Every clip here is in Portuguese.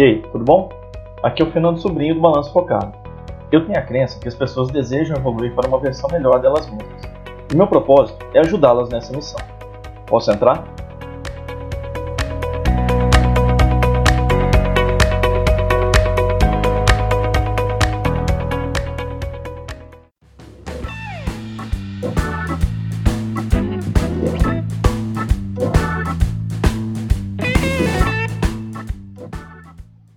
E aí, tudo bom? Aqui é o Fernando Sobrinho do Balanço Focado. Eu tenho a crença que as pessoas desejam evoluir para uma versão melhor delas mesmas. E meu propósito é ajudá-las nessa missão. Posso entrar?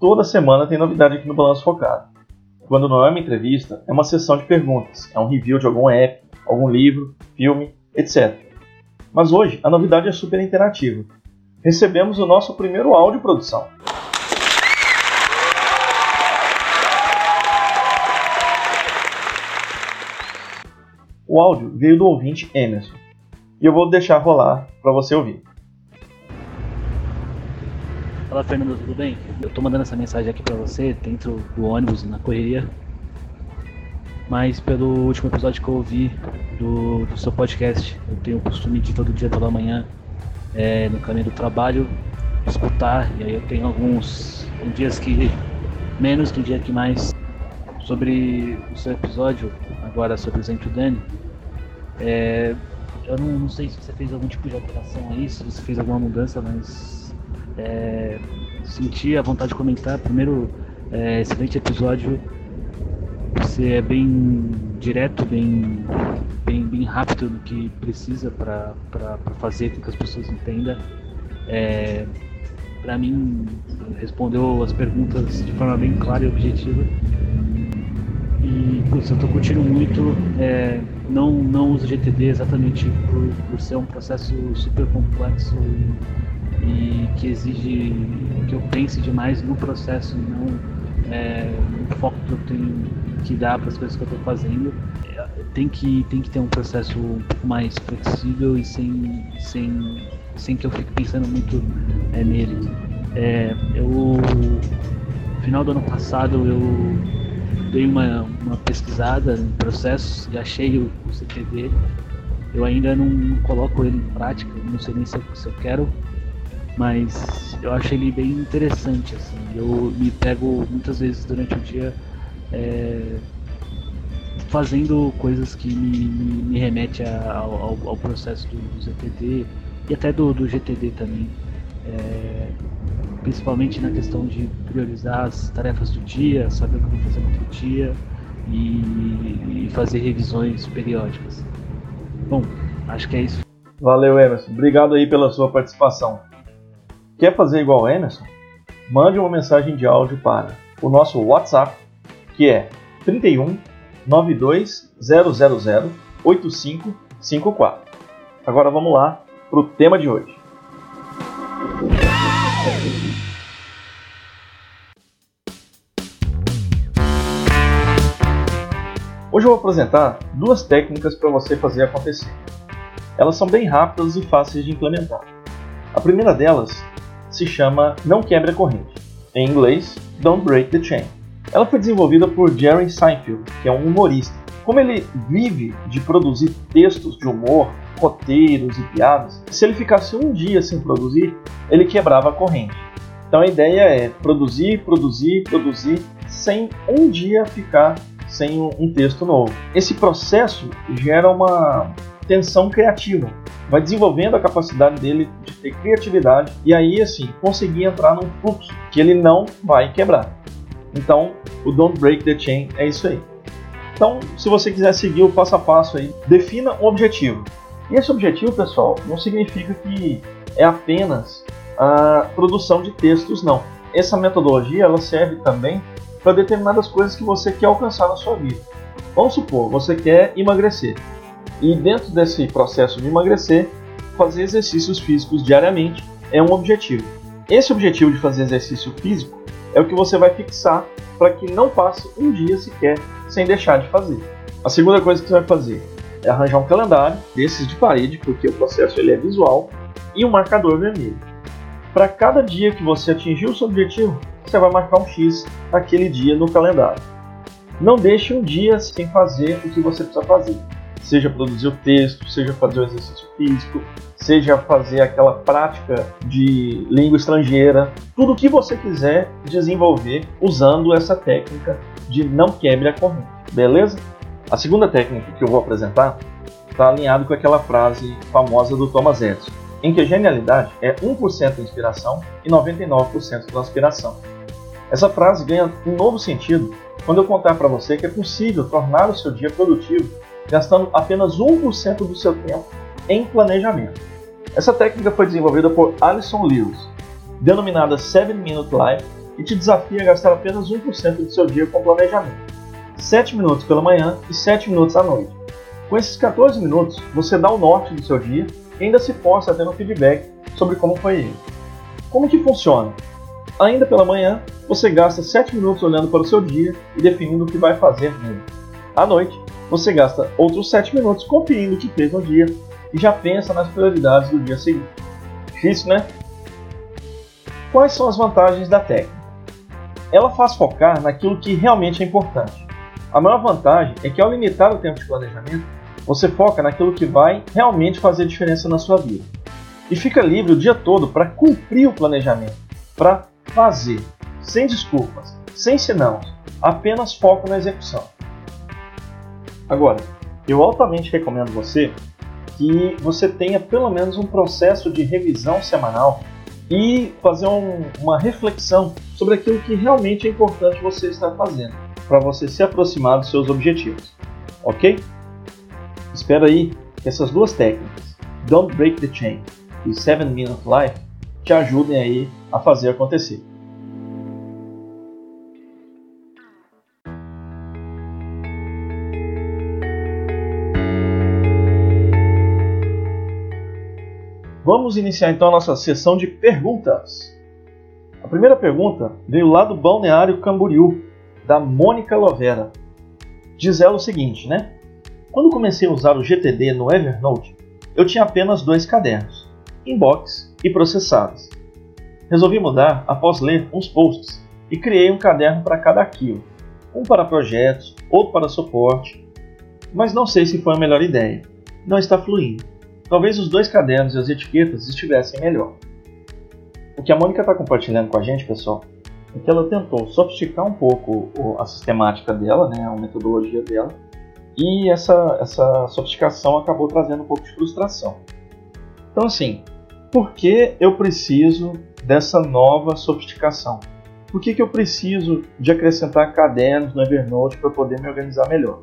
Toda semana tem novidade aqui no Balanço Focado. Quando não é uma entrevista, é uma sessão de perguntas, é um review de algum app, algum livro, filme, etc. Mas hoje a novidade é super interativa. Recebemos o nosso primeiro áudio produção. O áudio veio do ouvinte Emerson e eu vou deixar rolar para você ouvir. Fala Fernando, tudo bem? Eu tô mandando essa mensagem aqui pra você dentro do ônibus, na correria. Mas pelo último episódio que eu ouvi do, do seu podcast, eu tenho o costume de todo dia pela manhã, é, no caminho do trabalho, escutar. E aí eu tenho alguns dias que menos, tem dia que mais. Sobre o seu episódio, agora sobre o Zento Dani. É, eu não, não sei se você fez algum tipo de alteração aí, se você fez alguma mudança, mas é, senti a vontade de comentar. Primeiro, é, excelente episódio. Você é bem direto, bem, bem, bem rápido no que precisa para fazer com que as pessoas entendam. É, para mim, respondeu as perguntas de forma bem clara e objetiva. E putz, eu estou curtindo muito. É, não, não uso GTD exatamente por, por ser um processo super complexo e e que exige que eu pense demais no processo e não é, no foco que eu tenho que dar para as coisas que eu estou fazendo. Tem que, tem que ter um processo um pouco mais flexível e sem, sem, sem que eu fique pensando muito é, nele. É, eu, no final do ano passado, eu dei uma, uma pesquisada em processos e achei o, o CTD. Eu ainda não, não coloco ele em prática, não sei nem se eu, se eu quero mas eu acho ele bem interessante, assim. Eu me pego muitas vezes durante o dia é, fazendo coisas que me, me, me remete ao, ao, processo do, do ZTD e até do, do GTD também. É, principalmente na questão de priorizar as tarefas do dia, saber o que eu vou fazer no outro dia e, e fazer revisões periódicas. Bom, acho que é isso. Valeu, Emerson. Obrigado aí pela sua participação. Quer fazer igual o Emerson? Mande uma mensagem de áudio para o nosso WhatsApp, que é 31 92 000 8554. Agora vamos lá para o tema de hoje. Hoje eu vou apresentar duas técnicas para você fazer acontecer. Elas são bem rápidas e fáceis de implementar. A primeira delas se chama Não Quebre a Corrente, em inglês Don't Break the Chain. Ela foi desenvolvida por Jerry Seinfeld, que é um humorista. Como ele vive de produzir textos de humor, roteiros e piadas, se ele ficasse um dia sem produzir, ele quebrava a corrente. Então a ideia é produzir, produzir, produzir, sem um dia ficar sem um texto novo. Esse processo gera uma tensão criativa, vai desenvolvendo a capacidade dele de ter criatividade e aí assim conseguir entrar num fluxo que ele não vai quebrar. Então, o Don't Break the Chain é isso aí. Então, se você quiser seguir o passo a passo aí, defina um objetivo. E esse objetivo, pessoal, não significa que é apenas a produção de textos, não. Essa metodologia ela serve também para determinadas coisas que você quer alcançar na sua vida. Vamos supor, você quer emagrecer. E dentro desse processo de emagrecer, fazer exercícios físicos diariamente é um objetivo. Esse objetivo de fazer exercício físico é o que você vai fixar para que não passe um dia sequer sem deixar de fazer. A segunda coisa que você vai fazer é arranjar um calendário desses de parede, porque o processo ele é visual, e um marcador vermelho. Para cada dia que você atingir o seu objetivo, você vai marcar um X naquele dia no calendário. Não deixe um dia sem fazer o que você precisa fazer. Seja produzir o texto, seja fazer o exercício físico, seja fazer aquela prática de língua estrangeira, tudo o que você quiser desenvolver usando essa técnica de não quebre a corrente, beleza? A segunda técnica que eu vou apresentar está alinhado com aquela frase famosa do Thomas Edison, em que a genialidade é 1% inspiração e 99% transpiração. Essa frase ganha um novo sentido quando eu contar para você que é possível tornar o seu dia produtivo gastando apenas 1% do seu tempo em planejamento. Essa técnica foi desenvolvida por Alison Lewis, denominada 7 Minute Life, e te desafia a gastar apenas 1% do seu dia com planejamento. 7 minutos pela manhã e 7 minutos à noite. Com esses 14 minutos, você dá o norte do seu dia e ainda se força a ter um feedback sobre como foi ele. Como que funciona? Ainda pela manhã, você gasta 7 minutos olhando para o seu dia e definindo o que vai fazer nele. À noite, você gasta outros 7 minutos conferindo o que fez no dia e já pensa nas prioridades do dia seguinte. Difícil, né? Quais são as vantagens da técnica? Ela faz focar naquilo que realmente é importante. A maior vantagem é que ao limitar o tempo de planejamento, você foca naquilo que vai realmente fazer diferença na sua vida. E fica livre o dia todo para cumprir o planejamento, para fazer, sem desculpas, sem senão, apenas foco na execução. Agora, eu altamente recomendo você que você tenha pelo menos um processo de revisão semanal e fazer um, uma reflexão sobre aquilo que realmente é importante você estar fazendo para você se aproximar dos seus objetivos, ok? Espero aí que essas duas técnicas, Don't Break the Chain e 7 Minute Life, te ajudem aí a fazer acontecer. Vamos iniciar então a nossa sessão de perguntas. A primeira pergunta veio lá do Balneário Camboriú, da Mônica Lovera. Diz ela o seguinte, né? Quando comecei a usar o GTD no Evernote, eu tinha apenas dois cadernos, inbox e processados. Resolvi mudar após ler uns posts e criei um caderno para cada arquivo, um para projetos, outro para suporte, mas não sei se foi a melhor ideia. Não está fluindo. Talvez os dois cadernos e as etiquetas estivessem melhor. O que a Mônica está compartilhando com a gente, pessoal, é que ela tentou sofisticar um pouco a sistemática dela, né, a metodologia dela, e essa, essa sofisticação acabou trazendo um pouco de frustração. Então, assim, por que eu preciso dessa nova sofisticação? Por que, que eu preciso de acrescentar cadernos no Evernote para poder me organizar melhor?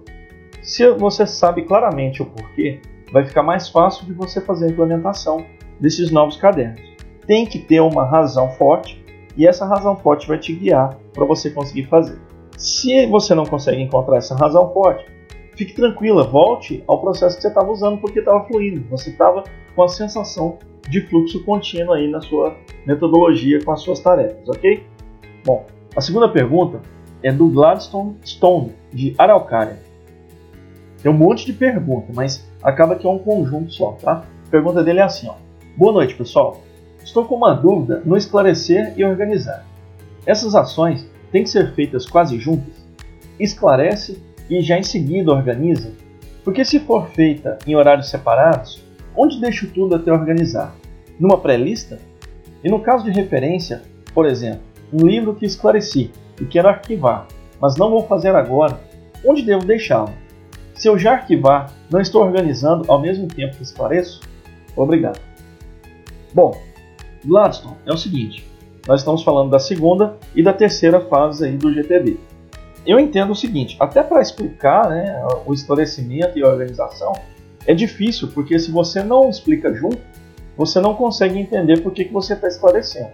Se você sabe claramente o porquê, vai ficar mais fácil de você fazer a implementação desses novos cadernos. Tem que ter uma razão forte e essa razão forte vai te guiar para você conseguir fazer. Se você não consegue encontrar essa razão forte, fique tranquila, volte ao processo que você estava usando porque estava fluindo, você estava com a sensação de fluxo contínuo aí na sua metodologia com as suas tarefas, ok? Bom, a segunda pergunta é do Gladstone Stone, de Araucária. Tem um monte de perguntas, mas acaba que é um conjunto só, tá? A pergunta dele é assim, ó. Boa noite, pessoal. Estou com uma dúvida no esclarecer e organizar. Essas ações têm que ser feitas quase juntas? Esclarece e já em seguida organiza? Porque se for feita em horários separados, onde deixo tudo até organizar? Numa pré-lista? E no caso de referência, por exemplo, um livro que esclareci e quero arquivar, mas não vou fazer agora, onde devo deixá-lo? Se eu já arquivar, não estou organizando ao mesmo tempo que esclareço? Obrigado. Bom, Gladstone é o seguinte: nós estamos falando da segunda e da terceira fase aí do GTD. Eu entendo o seguinte, até para explicar né, o esclarecimento e a organização, é difícil, porque se você não explica junto, você não consegue entender por que, que você está esclarecendo.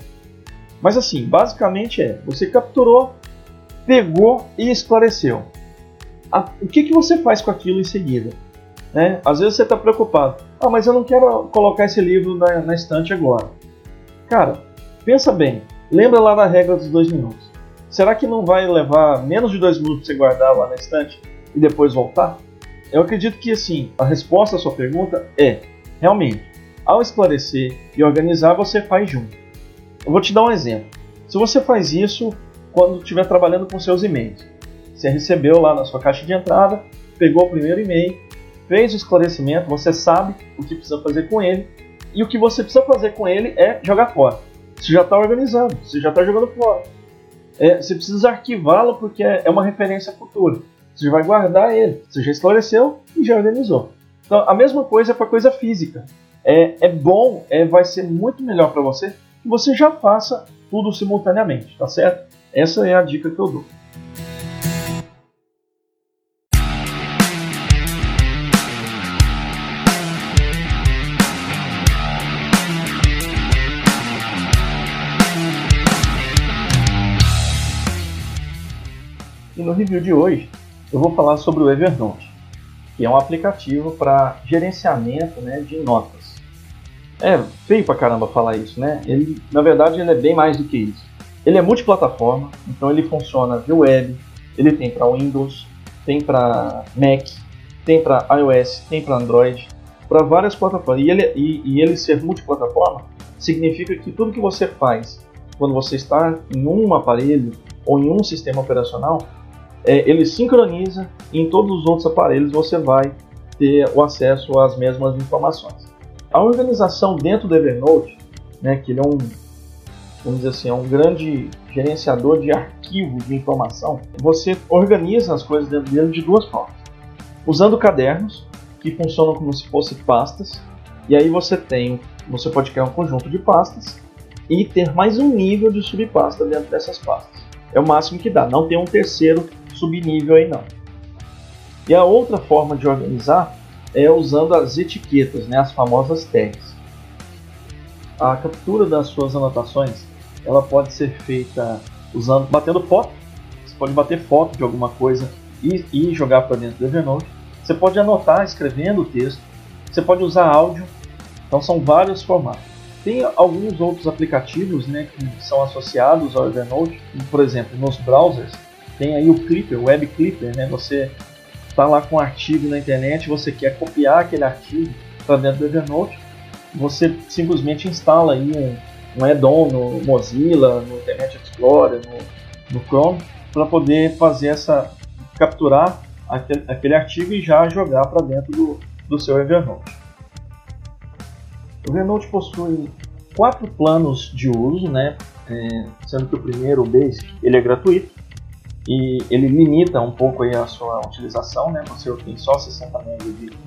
Mas assim, basicamente é, você capturou, pegou e esclareceu a, o que, que você faz com aquilo em seguida? Né? Às vezes você está preocupado. Ah, mas eu não quero colocar esse livro na, na estante agora. Cara, pensa bem. Lembra lá da regra dos dois minutos. Será que não vai levar menos de dois minutos para você guardar lá na estante e depois voltar? Eu acredito que assim, a resposta à sua pergunta é, realmente, ao esclarecer e organizar, você faz junto. Eu vou te dar um exemplo. Se você faz isso quando estiver trabalhando com seus e-mails, você recebeu lá na sua caixa de entrada, pegou o primeiro e-mail fez o esclarecimento, você sabe o que precisa fazer com ele, e o que você precisa fazer com ele é jogar fora. Você já está organizando, você já está jogando fora. É, você precisa arquivá-lo porque é, é uma referência futura. Você vai guardar ele. Você já esclareceu e já organizou. Então, a mesma coisa é para coisa física. É, é bom, é, vai ser muito melhor para você que você já faça tudo simultaneamente, tá certo? Essa é a dica que eu dou. E no review de hoje eu vou falar sobre o Evernote, que é um aplicativo para gerenciamento né, de notas. É feio pra caramba falar isso, né? Ele, na verdade, ele é bem mais do que isso. Ele é multiplataforma, então ele funciona via web, ele tem para Windows, tem para Mac, tem para iOS, tem para Android, para várias plataformas. E ele, e, e ele ser multiplataforma significa que tudo que você faz quando você está em um aparelho ou em um sistema operacional, é, ele sincroniza e em todos os outros aparelhos você vai ter o acesso às mesmas informações. A organização dentro do Evernote, né, que ele é um, vamos dizer assim, é um grande gerenciador de arquivos de informação, você organiza as coisas dentro dele de duas formas. Usando cadernos, que funcionam como se fossem pastas, e aí você tem, você pode criar um conjunto de pastas e ter mais um nível de subpasta dentro dessas pastas. É o máximo que dá, não tem um terceiro subnível aí não. E a outra forma de organizar é usando as etiquetas, né, as famosas tags. A captura das suas anotações ela pode ser feita usando, batendo foto. Você pode bater foto de alguma coisa e, e jogar para dentro do Evernote. Você pode anotar escrevendo o texto. Você pode usar áudio. Então são vários formatos. Tem alguns outros aplicativos né, que são associados ao Evernote, por exemplo, nos browsers tem aí o Clipper, o Web Clipper, né? Você está lá com um artigo na internet, você quer copiar aquele artigo para dentro do Evernote, você simplesmente instala aí um, um add-on no Mozilla, no Internet Explorer, no, no Chrome, para poder fazer essa capturar aquele, aquele, artigo e já jogar para dentro do, do seu Evernote. O Evernote possui quatro planos de uso, né? É, sendo que o primeiro, o Basic, ele é gratuito e ele limita um pouco aí a sua utilização, né? Você tem só 60 MB de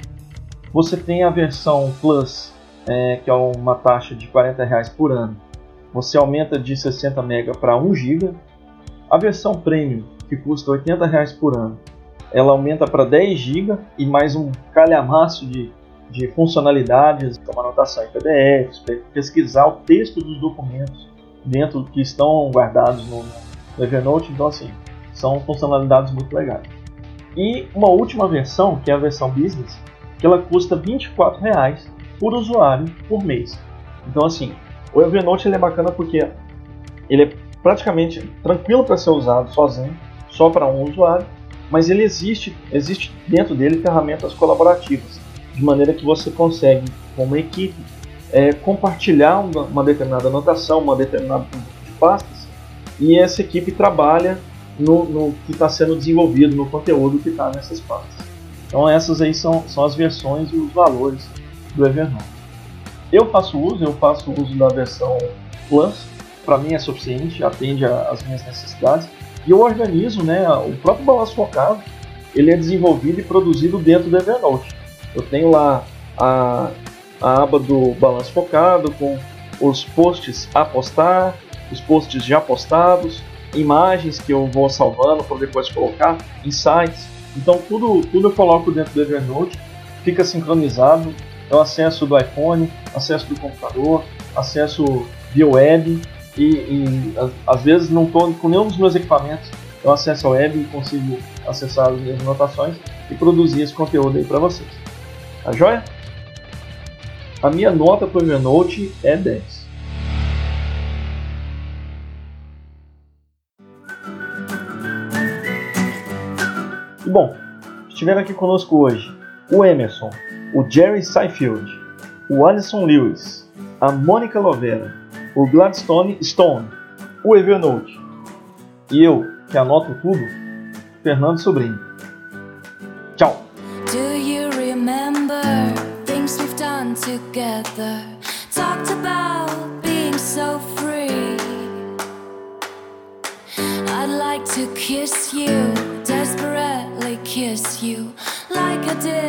Você tem a versão Plus, é, que é uma taxa de 40 reais por ano. Você aumenta de 60 MB para 1 GB. A versão Premium, que custa 80 reais por ano, ela aumenta para 10 GB e mais um calhamaço de, de funcionalidades, como anotação em PDFs, pesquisar o texto dos documentos dentro que estão guardados no, no Evernote. Então, assim, são funcionalidades muito legais. E uma última versão, que é a versão Business, que ela custa 24 reais por usuário por mês. Então assim, o Evernote ele é bacana porque ele é praticamente tranquilo para ser usado sozinho, só para um usuário, mas ele existe, existe dentro dele ferramentas colaborativas, de maneira que você consegue, como equipe, é, compartilhar uma, uma determinada anotação, uma determinada de pastas, e essa equipe trabalha no, no que está sendo desenvolvido, no conteúdo que está nessas pastas. Então essas aí são, são as versões e os valores do Evernote. Eu faço uso, eu faço uso da versão Plus, para mim é suficiente, atende às minhas necessidades. E eu organizo, né, o próprio balanço focado, ele é desenvolvido e produzido dentro do Evernote. Eu tenho lá a, a aba do balanço focado com os posts a postar, os posts já postados, imagens que eu vou salvando para depois colocar, insights. Então tudo, tudo eu coloco dentro do Evernote, fica sincronizado. Eu acesso do iPhone, acesso do computador, acesso via web e, e às vezes não estou com nenhum dos meus equipamentos. Eu acesso a web e consigo acessar as minhas anotações e produzir esse conteúdo aí para vocês. Tá joia? A minha nota para o Evernote é 10. Bom, estiveram aqui conosco hoje o Emerson, o Jerry Seinfeld, o Alison Lewis, a Mônica Lovera, o Gladstone Stone, o Evernote e eu, que anoto tudo, Fernando Sobrinho. Tchau! I'd like to kiss you, you, like I did in 19.